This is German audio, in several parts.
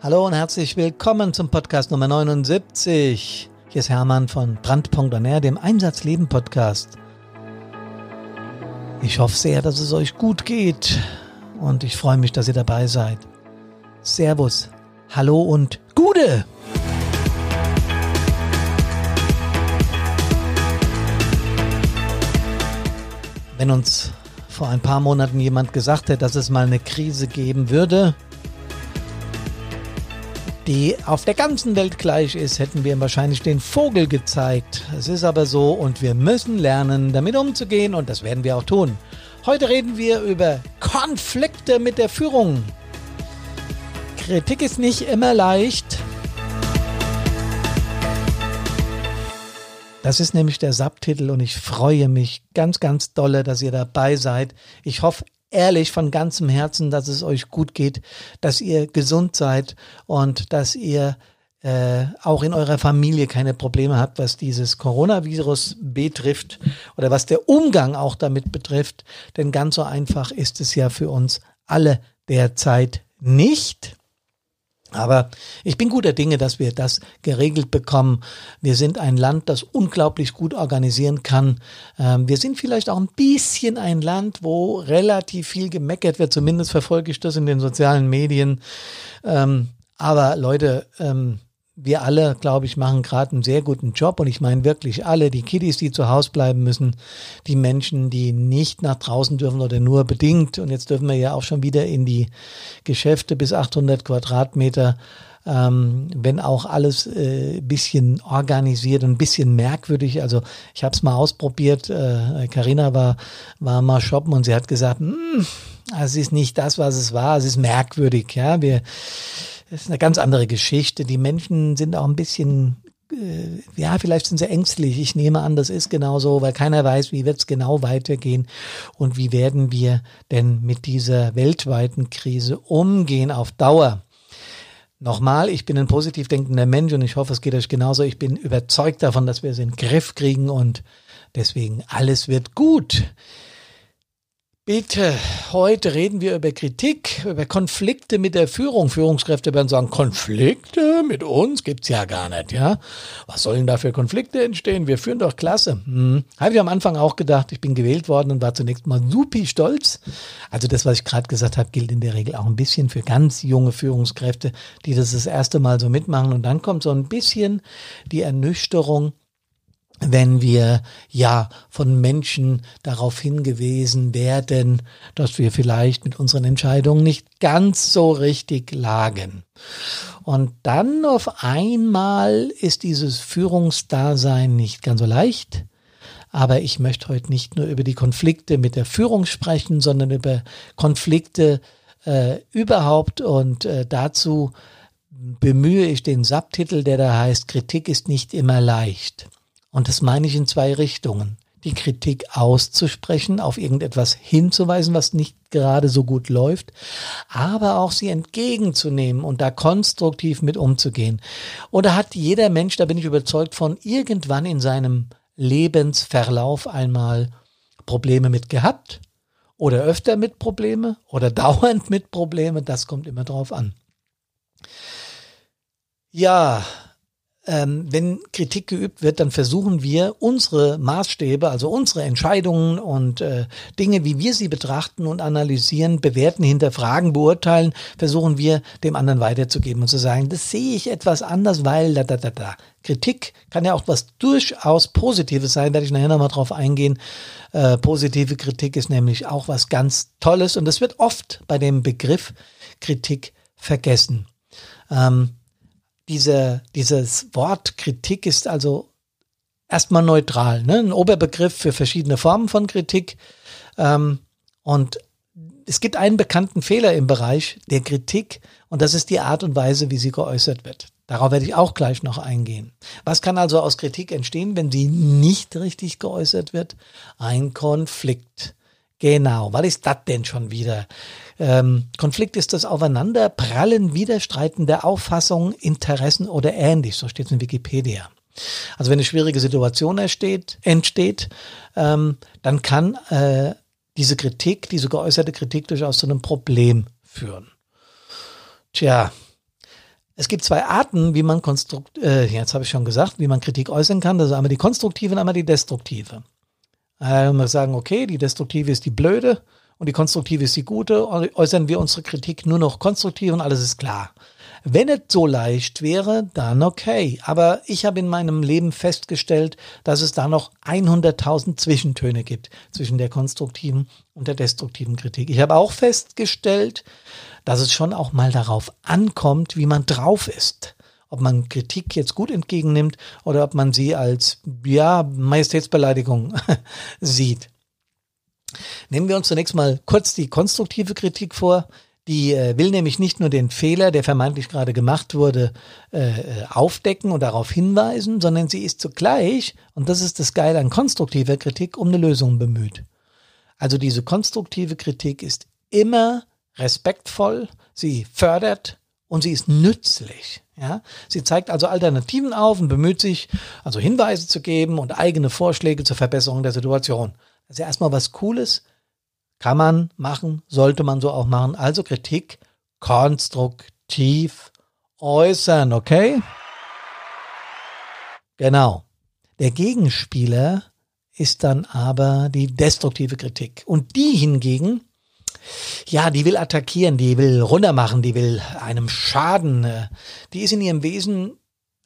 Hallo und herzlich willkommen zum Podcast Nummer 79. Hier ist Hermann von Brandpunkt On dem Einsatzleben Podcast. Ich hoffe sehr, dass es euch gut geht und ich freue mich, dass ihr dabei seid. Servus, hallo und Gude! Wenn uns vor ein paar Monaten jemand gesagt hätte, dass es mal eine Krise geben würde, die auf der ganzen Welt gleich ist, hätten wir ihm wahrscheinlich den Vogel gezeigt. Es ist aber so und wir müssen lernen, damit umzugehen und das werden wir auch tun. Heute reden wir über Konflikte mit der Führung. Kritik ist nicht immer leicht. Das ist nämlich der Subtitel und ich freue mich ganz, ganz dolle, dass ihr dabei seid. Ich hoffe, ehrlich von ganzem Herzen, dass es euch gut geht, dass ihr gesund seid und dass ihr äh, auch in eurer Familie keine Probleme habt, was dieses Coronavirus betrifft oder was der Umgang auch damit betrifft. Denn ganz so einfach ist es ja für uns alle derzeit nicht. Aber ich bin guter Dinge, dass wir das geregelt bekommen. Wir sind ein Land, das unglaublich gut organisieren kann. Ähm, wir sind vielleicht auch ein bisschen ein Land, wo relativ viel gemeckert wird. Zumindest verfolge ich das in den sozialen Medien. Ähm, aber Leute, ähm, wir alle, glaube ich, machen gerade einen sehr guten Job und ich meine wirklich alle, die Kiddies, die zu Hause bleiben müssen, die Menschen, die nicht nach draußen dürfen oder nur bedingt und jetzt dürfen wir ja auch schon wieder in die Geschäfte bis 800 Quadratmeter, ähm, wenn auch alles äh, bisschen organisiert und ein bisschen merkwürdig. Also ich habe es mal ausprobiert. Karina äh, war war mal shoppen und sie hat gesagt, hm, es ist nicht das, was es war. Es ist merkwürdig. Ja, wir das ist eine ganz andere Geschichte. Die Menschen sind auch ein bisschen, äh, ja, vielleicht sind sie ängstlich. Ich nehme an, das ist genauso, weil keiner weiß, wie wird es genau weitergehen und wie werden wir denn mit dieser weltweiten Krise umgehen auf Dauer. Nochmal, ich bin ein positiv denkender Mensch und ich hoffe, es geht euch genauso. Ich bin überzeugt davon, dass wir es in den Griff kriegen und deswegen alles wird gut. Bitte, heute reden wir über Kritik, über Konflikte mit der Führung. Führungskräfte werden sagen, Konflikte mit uns gibt's ja gar nicht, ja. Was sollen da für Konflikte entstehen? Wir führen doch klasse. Hm. Habe ich am Anfang auch gedacht, ich bin gewählt worden und war zunächst mal supi stolz. Also das, was ich gerade gesagt habe, gilt in der Regel auch ein bisschen für ganz junge Führungskräfte, die das das erste Mal so mitmachen. Und dann kommt so ein bisschen die Ernüchterung, wenn wir ja von Menschen darauf hingewiesen werden, dass wir vielleicht mit unseren Entscheidungen nicht ganz so richtig lagen. Und dann auf einmal ist dieses Führungsdasein nicht ganz so leicht. Aber ich möchte heute nicht nur über die Konflikte mit der Führung sprechen, sondern über Konflikte äh, überhaupt. Und äh, dazu bemühe ich den Subtitel, der da heißt, Kritik ist nicht immer leicht. Und das meine ich in zwei Richtungen. Die Kritik auszusprechen, auf irgendetwas hinzuweisen, was nicht gerade so gut läuft, aber auch sie entgegenzunehmen und da konstruktiv mit umzugehen. Und da hat jeder Mensch, da bin ich überzeugt von, irgendwann in seinem Lebensverlauf einmal Probleme mit gehabt oder öfter mit Probleme oder dauernd mit Probleme, das kommt immer drauf an. Ja, ähm, wenn Kritik geübt wird, dann versuchen wir unsere Maßstäbe, also unsere Entscheidungen und äh, Dinge, wie wir sie betrachten und analysieren, bewerten, hinterfragen, beurteilen, versuchen wir dem anderen weiterzugeben und zu sagen, das sehe ich etwas anders, weil da, da, da, da. Kritik kann ja auch was durchaus Positives sein, werde ich nachher nochmal drauf eingehen. Äh, positive Kritik ist nämlich auch was ganz Tolles und das wird oft bei dem Begriff Kritik vergessen. Ähm, diese, dieses Wort Kritik ist also erstmal neutral, ne? ein Oberbegriff für verschiedene Formen von Kritik. Ähm, und es gibt einen bekannten Fehler im Bereich der Kritik und das ist die Art und Weise, wie sie geäußert wird. Darauf werde ich auch gleich noch eingehen. Was kann also aus Kritik entstehen, wenn sie nicht richtig geäußert wird? Ein Konflikt. Genau, was ist das denn schon wieder? Ähm, Konflikt ist das Aufeinanderprallen widerstreitender Auffassungen, Interessen oder ähnlich, so steht es in Wikipedia. Also wenn eine schwierige Situation entsteht, entsteht ähm, dann kann äh, diese Kritik, diese geäußerte Kritik durchaus zu einem Problem führen. Tja, Es gibt zwei Arten, wie man konstrukt, äh, jetzt habe ich schon gesagt, wie man Kritik äußern kann. Das ist einmal die konstruktive und einmal die destruktive. Äh, wir sagen, okay, die destruktive ist die blöde und die konstruktive ist die gute. Äußern wir unsere Kritik nur noch konstruktiv und alles ist klar. Wenn es so leicht wäre, dann okay. Aber ich habe in meinem Leben festgestellt, dass es da noch 100.000 Zwischentöne gibt zwischen der konstruktiven und der destruktiven Kritik. Ich habe auch festgestellt, dass es schon auch mal darauf ankommt, wie man drauf ist. Ob man Kritik jetzt gut entgegennimmt oder ob man sie als, ja, Majestätsbeleidigung sieht. Nehmen wir uns zunächst mal kurz die konstruktive Kritik vor. Die äh, will nämlich nicht nur den Fehler, der vermeintlich gerade gemacht wurde, äh, äh, aufdecken und darauf hinweisen, sondern sie ist zugleich, und das ist das Geile an konstruktiver Kritik, um eine Lösung bemüht. Also diese konstruktive Kritik ist immer respektvoll, sie fördert und sie ist nützlich. Ja, sie zeigt also Alternativen auf und bemüht sich, also Hinweise zu geben und eigene Vorschläge zur Verbesserung der Situation. Das ist ja erstmal was Cooles. Kann man machen, sollte man so auch machen. Also Kritik konstruktiv äußern, okay? Genau. Der Gegenspieler ist dann aber die destruktive Kritik. Und die hingegen ja, die will attackieren, die will runtermachen, die will einem schaden. Äh, die ist in ihrem Wesen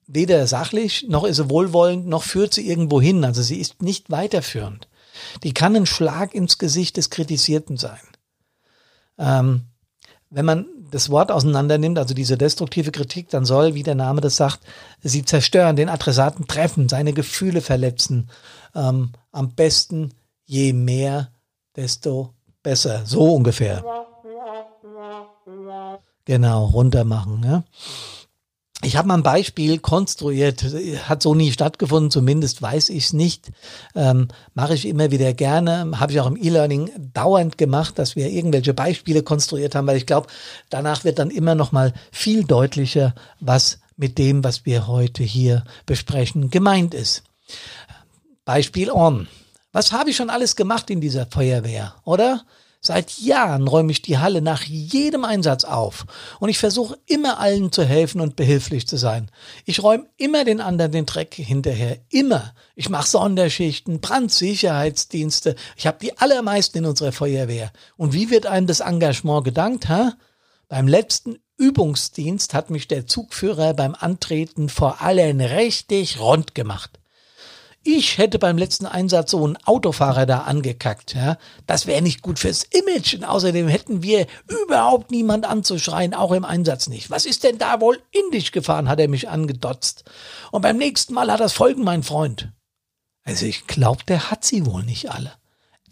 weder sachlich, noch ist sie wohlwollend, noch führt sie irgendwo hin. Also sie ist nicht weiterführend. Die kann ein Schlag ins Gesicht des Kritisierten sein. Ähm, wenn man das Wort auseinander nimmt, also diese destruktive Kritik, dann soll, wie der Name das sagt, sie zerstören, den Adressaten treffen, seine Gefühle verletzen. Ähm, am besten je mehr, desto besser. So ungefähr. Genau, runter machen. Ja. Ich habe mal ein Beispiel konstruiert, hat so nie stattgefunden, zumindest weiß ich es nicht. Ähm, Mache ich immer wieder gerne, habe ich auch im E-Learning dauernd gemacht, dass wir irgendwelche Beispiele konstruiert haben, weil ich glaube, danach wird dann immer noch mal viel deutlicher, was mit dem, was wir heute hier besprechen, gemeint ist. Beispiel on. Was habe ich schon alles gemacht in dieser Feuerwehr, oder? Seit Jahren räume ich die Halle nach jedem Einsatz auf und ich versuche immer allen zu helfen und behilflich zu sein. Ich räume immer den anderen den Dreck hinterher, immer. Ich mache Sonderschichten, Brandsicherheitsdienste. Ich habe die allermeisten in unserer Feuerwehr. Und wie wird einem das Engagement gedankt, ha? Beim letzten Übungsdienst hat mich der Zugführer beim Antreten vor allen richtig rund gemacht. Ich hätte beim letzten Einsatz so einen Autofahrer da angekackt. Ja? Das wäre nicht gut fürs Image. Und außerdem hätten wir überhaupt niemand anzuschreien, auch im Einsatz nicht. Was ist denn da wohl in dich gefahren, hat er mich angedotzt. Und beim nächsten Mal hat das Folgen, mein Freund. Also ich glaube, der hat sie wohl nicht alle.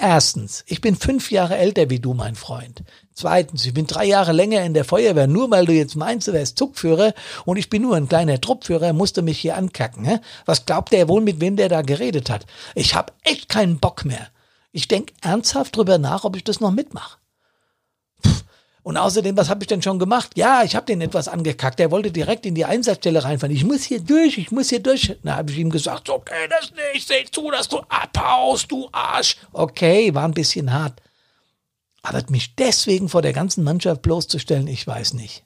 Erstens, ich bin fünf Jahre älter wie du, mein Freund. Zweitens, ich bin drei Jahre länger in der Feuerwehr. Nur weil du jetzt meinst, du wärst Zugführer und ich bin nur ein kleiner Truppführer, musst du mich hier ankacken. Hä? Was glaubt der wohl, mit wem der da geredet hat? Ich hab echt keinen Bock mehr. Ich denk ernsthaft drüber nach, ob ich das noch mitmache. Und außerdem, was habe ich denn schon gemacht? Ja, ich habe den etwas angekackt. Der wollte direkt in die Einsatzstelle reinfahren. Ich muss hier durch, ich muss hier durch. Na, habe ich ihm gesagt, so geht das nicht. Seh zu, dass du abhaust, du Arsch. Okay, war ein bisschen hart. Aber mich deswegen vor der ganzen Mannschaft bloßzustellen, ich weiß nicht.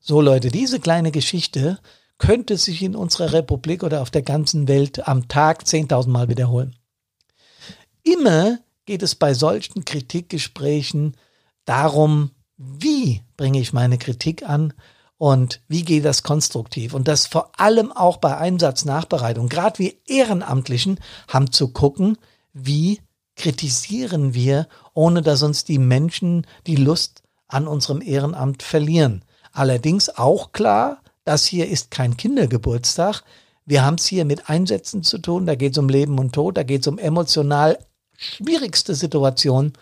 So Leute, diese kleine Geschichte könnte sich in unserer Republik oder auf der ganzen Welt am Tag 10.000 Mal wiederholen. Immer geht es bei solchen Kritikgesprächen darum, wie bringe ich meine Kritik an und wie geht das konstruktiv. Und das vor allem auch bei Einsatznachbereitung. Gerade wir Ehrenamtlichen haben zu gucken, wie kritisieren wir, ohne dass uns die Menschen die Lust an unserem Ehrenamt verlieren. Allerdings auch klar, das hier ist kein Kindergeburtstag. Wir haben es hier mit Einsätzen zu tun, da geht es um Leben und Tod, da geht es um emotional schwierigste Situationen.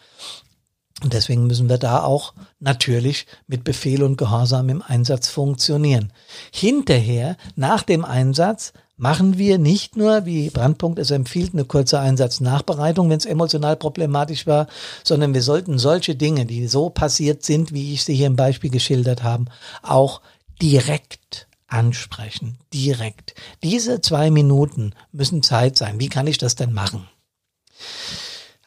Und deswegen müssen wir da auch natürlich mit Befehl und Gehorsam im Einsatz funktionieren. Hinterher, nach dem Einsatz, machen wir nicht nur, wie Brandpunkt es empfiehlt, eine kurze Einsatznachbereitung, wenn es emotional problematisch war, sondern wir sollten solche Dinge, die so passiert sind, wie ich sie hier im Beispiel geschildert habe, auch direkt ansprechen. Direkt. Diese zwei Minuten müssen Zeit sein. Wie kann ich das denn machen?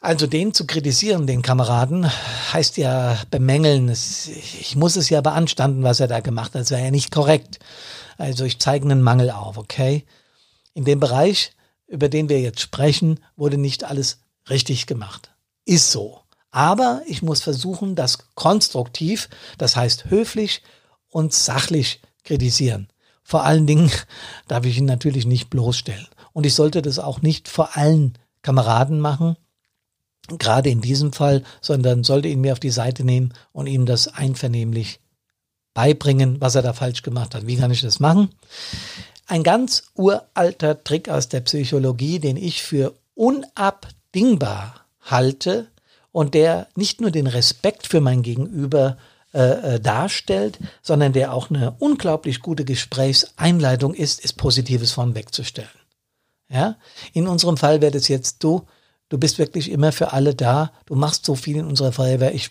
Also den zu kritisieren, den Kameraden, heißt ja bemängeln. ich muss es ja beanstanden, was er da gemacht hat. Das wäre ja nicht korrekt. Also ich zeige einen Mangel auf, okay? In dem Bereich, über den wir jetzt sprechen, wurde nicht alles richtig gemacht. Ist so. Aber ich muss versuchen, das konstruktiv, das heißt höflich und sachlich kritisieren. Vor allen Dingen darf ich ihn natürlich nicht bloßstellen. Und ich sollte das auch nicht vor allen Kameraden machen, gerade in diesem Fall, sondern sollte ihn mir auf die Seite nehmen und ihm das einvernehmlich beibringen, was er da falsch gemacht hat. Wie kann ich das machen? Ein ganz uralter Trick aus der Psychologie, den ich für unabdingbar halte und der nicht nur den Respekt für mein Gegenüber äh, äh darstellt, sondern der auch eine unglaublich gute Gesprächseinleitung ist, ist Positives von wegzustellen. Ja? In unserem Fall wäre das jetzt du, du bist wirklich immer für alle da, du machst so viel in unserer Feuerwehr, ich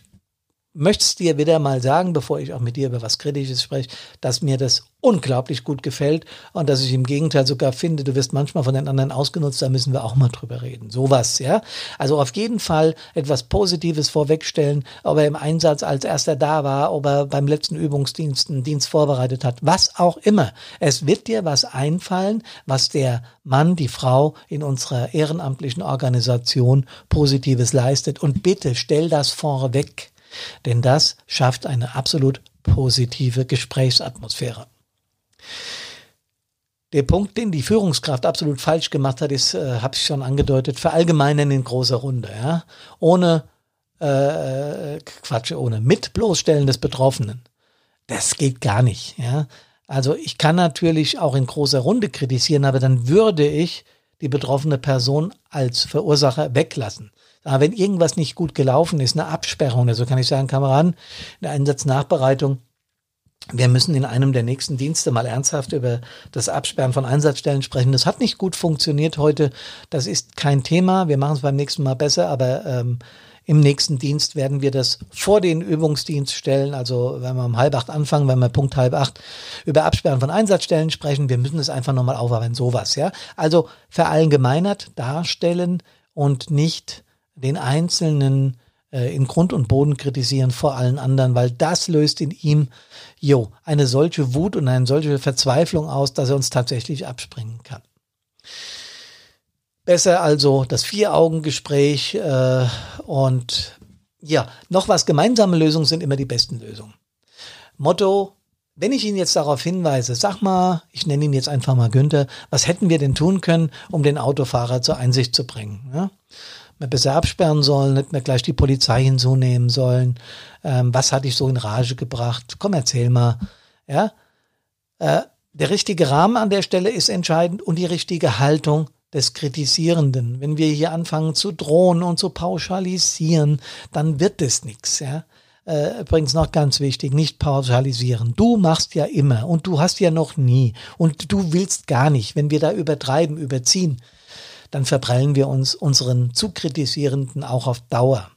möchte es dir wieder mal sagen, bevor ich auch mit dir über was Kritisches spreche, dass mir das unglaublich gut gefällt und dass ich im Gegenteil sogar finde, du wirst manchmal von den anderen ausgenutzt, da müssen wir auch mal drüber reden. Sowas, ja. Also auf jeden Fall etwas Positives vorwegstellen, ob er im Einsatz als erster da war, ob er beim letzten Übungsdienst einen Dienst vorbereitet hat, was auch immer. Es wird dir was einfallen, was der Mann, die Frau in unserer ehrenamtlichen Organisation Positives leistet und bitte stell das vorweg. Denn das schafft eine absolut positive Gesprächsatmosphäre. Der Punkt, den die Führungskraft absolut falsch gemacht hat, ist, äh, habe ich schon angedeutet, verallgemeinern in großer Runde, ja, ohne äh, Quatsch, ohne mit bloßstellen des Betroffenen. Das geht gar nicht, ja. Also ich kann natürlich auch in großer Runde kritisieren, aber dann würde ich die betroffene Person als Verursacher weglassen. Aber wenn irgendwas nicht gut gelaufen ist, eine Absperrung, also kann ich sagen, Kameraden, eine Einsatznachbereitung, wir müssen in einem der nächsten Dienste mal ernsthaft über das Absperren von Einsatzstellen sprechen. Das hat nicht gut funktioniert heute. Das ist kein Thema. Wir machen es beim nächsten Mal besser, aber ähm, im nächsten Dienst werden wir das vor den Übungsdienst stellen. Also wenn wir um halb acht anfangen, wenn wir Punkt halb acht über Absperren von Einsatzstellen sprechen, wir müssen es einfach nochmal aufarbeiten. Sowas, ja. Also verallgemeinert darstellen und nicht den Einzelnen äh, in Grund und Boden kritisieren vor allen anderen, weil das löst in ihm jo, eine solche Wut und eine solche Verzweiflung aus, dass er uns tatsächlich abspringen kann. Besser also das Vier-Augen-Gespräch äh, und ja, noch was, gemeinsame Lösungen sind immer die besten Lösungen. Motto, wenn ich ihn jetzt darauf hinweise, sag mal, ich nenne ihn jetzt einfach mal Günther, was hätten wir denn tun können, um den Autofahrer zur Einsicht zu bringen? Ja? Wir besser absperren sollen, hätten wir gleich die Polizei hinzunehmen sollen. Ähm, was hatte ich so in Rage gebracht? Komm, erzähl mal. Ja, äh, der richtige Rahmen an der Stelle ist entscheidend und die richtige Haltung des Kritisierenden. Wenn wir hier anfangen zu drohen und zu pauschalisieren, dann wird es nichts. Ja? Äh, übrigens noch ganz wichtig, nicht pauschalisieren. Du machst ja immer und du hast ja noch nie und du willst gar nicht, wenn wir da übertreiben, überziehen dann verprellen wir uns unseren zu kritisierenden auch auf Dauer.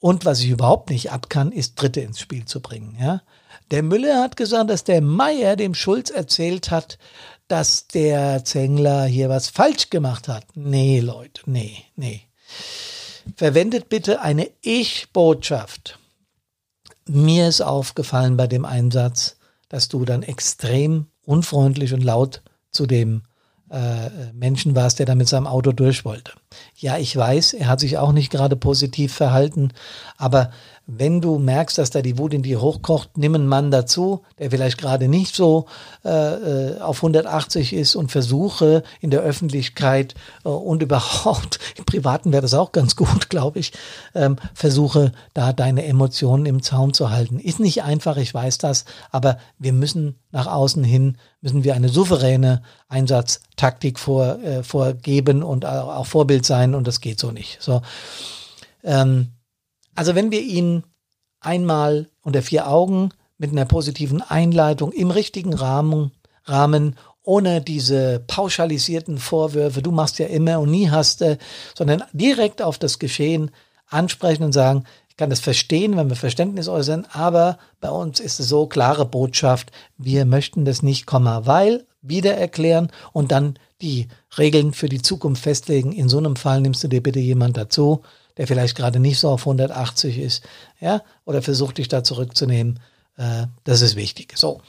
Und was ich überhaupt nicht ab kann, ist Dritte ins Spiel zu bringen. Ja? Der Müller hat gesagt, dass der Meier dem Schulz erzählt hat, dass der Zengler hier was falsch gemacht hat. Nee, Leute, nee, nee. Verwendet bitte eine Ich-Botschaft. Mir ist aufgefallen bei dem Einsatz, dass du dann extrem unfreundlich und laut zu dem äh, Menschen war es, der da mit seinem Auto durch wollte. Ja, ich weiß, er hat sich auch nicht gerade positiv verhalten, aber wenn du merkst, dass da die Wut in dir hochkocht, nimm einen Mann dazu, der vielleicht gerade nicht so äh, äh auf 180 ist und versuche in der Öffentlichkeit äh, und überhaupt im Privaten wäre das auch ganz gut, glaube ich, ähm, versuche da deine Emotionen im Zaum zu halten. Ist nicht einfach, ich weiß das, aber wir müssen nach außen hin, müssen wir eine souveräne Einsatztaktik vor, äh, vorgeben und auch, auch Vorbild sein und das geht so nicht. So. Ähm, also wenn wir ihn einmal unter vier Augen mit einer positiven Einleitung im richtigen Rahmen, Rahmen ohne diese pauschalisierten Vorwürfe, du machst ja immer und nie hast du, sondern direkt auf das Geschehen ansprechen und sagen, kann das verstehen, wenn wir Verständnis äußern, aber bei uns ist es so klare Botschaft, wir möchten das nicht, weil, wieder erklären und dann die Regeln für die Zukunft festlegen. In so einem Fall nimmst du dir bitte jemand dazu, der vielleicht gerade nicht so auf 180 ist, ja, oder versucht dich da zurückzunehmen. Äh, das ist wichtig. So.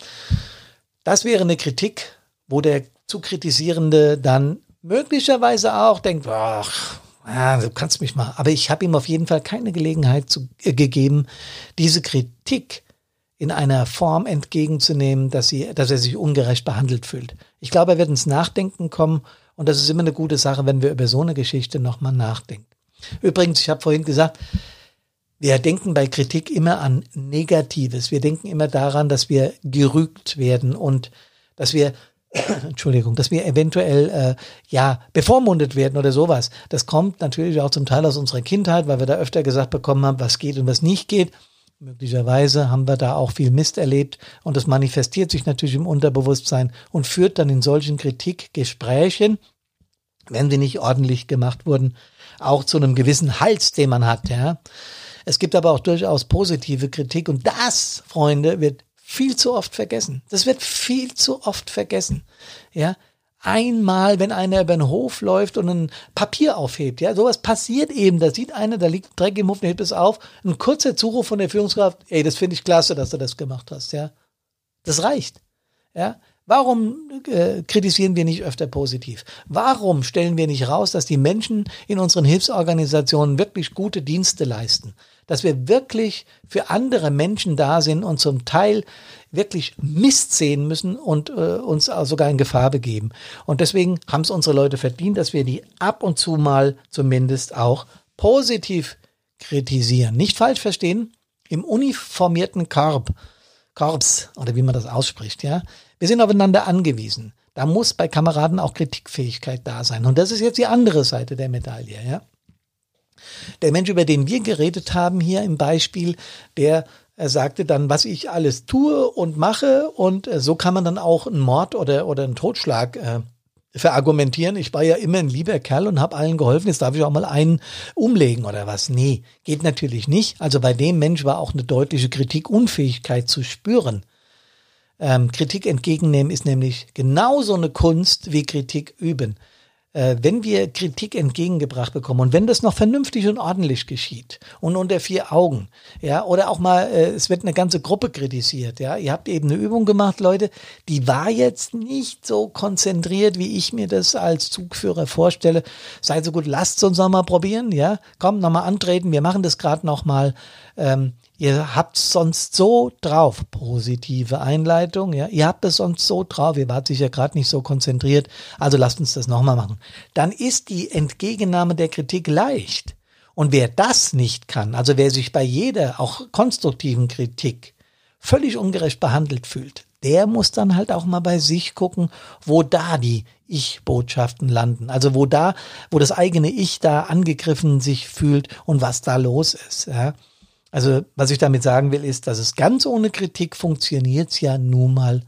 Das wäre eine Kritik, wo der zu kritisierende dann möglicherweise auch denkt, ach, ja, du kannst mich mal. Aber ich habe ihm auf jeden Fall keine Gelegenheit zu, äh, gegeben, diese Kritik in einer Form entgegenzunehmen, dass, sie, dass er sich ungerecht behandelt fühlt. Ich glaube, er wird ins Nachdenken kommen und das ist immer eine gute Sache, wenn wir über so eine Geschichte nochmal nachdenken. Übrigens, ich habe vorhin gesagt, wir denken bei Kritik immer an Negatives. Wir denken immer daran, dass wir gerügt werden und dass wir Entschuldigung, dass wir eventuell äh, ja bevormundet werden oder sowas. Das kommt natürlich auch zum Teil aus unserer Kindheit, weil wir da öfter gesagt bekommen haben, was geht und was nicht geht. Möglicherweise haben wir da auch viel Mist erlebt und das manifestiert sich natürlich im Unterbewusstsein und führt dann in solchen Kritikgesprächen, wenn sie nicht ordentlich gemacht wurden, auch zu einem gewissen Hals, den man hat. Ja. Es gibt aber auch durchaus positive Kritik und das, Freunde, wird viel zu oft vergessen. Das wird viel zu oft vergessen. Ja, einmal, wenn einer über den Hof läuft und ein Papier aufhebt. Ja, sowas passiert eben. Da sieht einer, da liegt Dreck im Hof, hebt es auf. Ein kurzer Zuruf von der Führungskraft. Ey, das finde ich klasse, dass du das gemacht hast. Ja, das reicht. Ja, Warum äh, kritisieren wir nicht öfter positiv? Warum stellen wir nicht raus, dass die Menschen in unseren Hilfsorganisationen wirklich gute Dienste leisten? Dass wir wirklich für andere Menschen da sind und zum Teil wirklich Mist sehen müssen und äh, uns sogar in Gefahr begeben. Und deswegen haben es unsere Leute verdient, dass wir die ab und zu mal zumindest auch positiv kritisieren. Nicht falsch verstehen, im uniformierten Korb, Korps oder wie man das ausspricht, ja, wir sind aufeinander angewiesen. Da muss bei Kameraden auch Kritikfähigkeit da sein. Und das ist jetzt die andere Seite der Medaille, ja. Der Mensch, über den wir geredet haben hier im Beispiel, der er sagte dann, was ich alles tue und mache und äh, so kann man dann auch einen Mord oder, oder einen Totschlag äh, verargumentieren. Ich war ja immer ein lieber Kerl und habe allen geholfen, jetzt darf ich auch mal einen umlegen oder was. Nee, geht natürlich nicht. Also bei dem Mensch war auch eine deutliche Kritikunfähigkeit zu spüren. Ähm, Kritik entgegennehmen ist nämlich genauso eine Kunst wie Kritik üben. Äh, wenn wir Kritik entgegengebracht bekommen und wenn das noch vernünftig und ordentlich geschieht und unter vier Augen, ja, oder auch mal, äh, es wird eine ganze Gruppe kritisiert, ja, ihr habt eben eine Übung gemacht, Leute, die war jetzt nicht so konzentriert, wie ich mir das als Zugführer vorstelle. Seid so gut, lasst uns noch mal probieren, ja, komm, noch mal antreten, wir machen das gerade noch mal. Ähm, Ihr habt sonst so drauf, positive Einleitung, ja, ihr habt es sonst so drauf, ihr wart sicher gerade nicht so konzentriert, also lasst uns das nochmal machen. Dann ist die Entgegennahme der Kritik leicht. Und wer das nicht kann, also wer sich bei jeder, auch konstruktiven Kritik völlig ungerecht behandelt fühlt, der muss dann halt auch mal bei sich gucken, wo da die Ich-Botschaften landen. Also wo da, wo das eigene Ich da angegriffen sich fühlt und was da los ist. Ja. Also was ich damit sagen will, ist, dass es ganz ohne Kritik funktioniert ja nun mal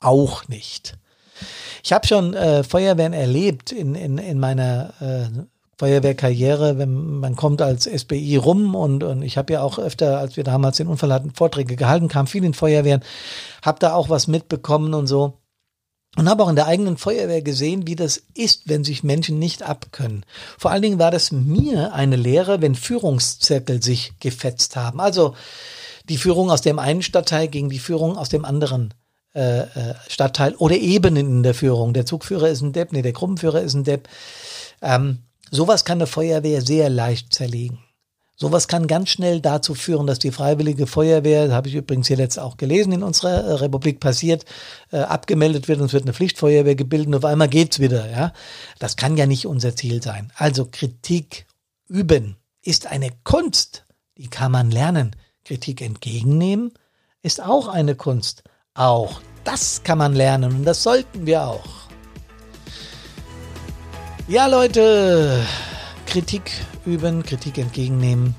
auch nicht. Ich habe schon äh, Feuerwehren erlebt in, in, in meiner äh, Feuerwehrkarriere, wenn man kommt als SBI rum und, und ich habe ja auch öfter, als wir damals den Unfall hatten, Vorträge gehalten, kam viel in Feuerwehren, habe da auch was mitbekommen und so und habe auch in der eigenen Feuerwehr gesehen, wie das ist, wenn sich Menschen nicht abkönnen. Vor allen Dingen war das mir eine Lehre, wenn Führungszirkel sich gefetzt haben. Also die Führung aus dem einen Stadtteil gegen die Führung aus dem anderen äh, äh, Stadtteil oder Ebenen in der Führung. Der Zugführer ist ein Depp, nee, der Gruppenführer ist ein Depp. Ähm, sowas kann eine Feuerwehr sehr leicht zerlegen. Sowas kann ganz schnell dazu führen, dass die Freiwillige Feuerwehr, habe ich übrigens hier letzt auch gelesen, in unserer äh, Republik passiert, äh, abgemeldet wird und es wird eine Pflichtfeuerwehr gebildet und auf einmal geht's wieder. Ja, Das kann ja nicht unser Ziel sein. Also Kritik üben ist eine Kunst, die kann man lernen. Kritik entgegennehmen ist auch eine Kunst. Auch das kann man lernen und das sollten wir auch. Ja, Leute, Kritik üben, Kritik entgegennehmen.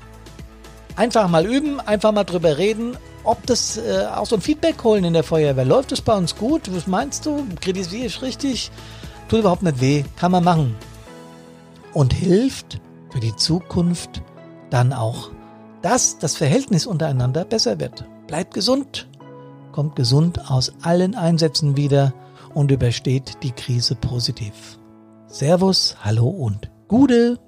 Einfach mal üben, einfach mal drüber reden, ob das äh, auch so ein Feedback holen in der Feuerwehr. Läuft es bei uns gut? Was meinst du? Kritisiere ich richtig? Tut überhaupt nicht weh, kann man machen. Und hilft für die Zukunft dann auch dass das Verhältnis untereinander besser wird. Bleibt gesund, kommt gesund aus allen Einsätzen wieder und übersteht die Krise positiv. Servus, hallo und Gude.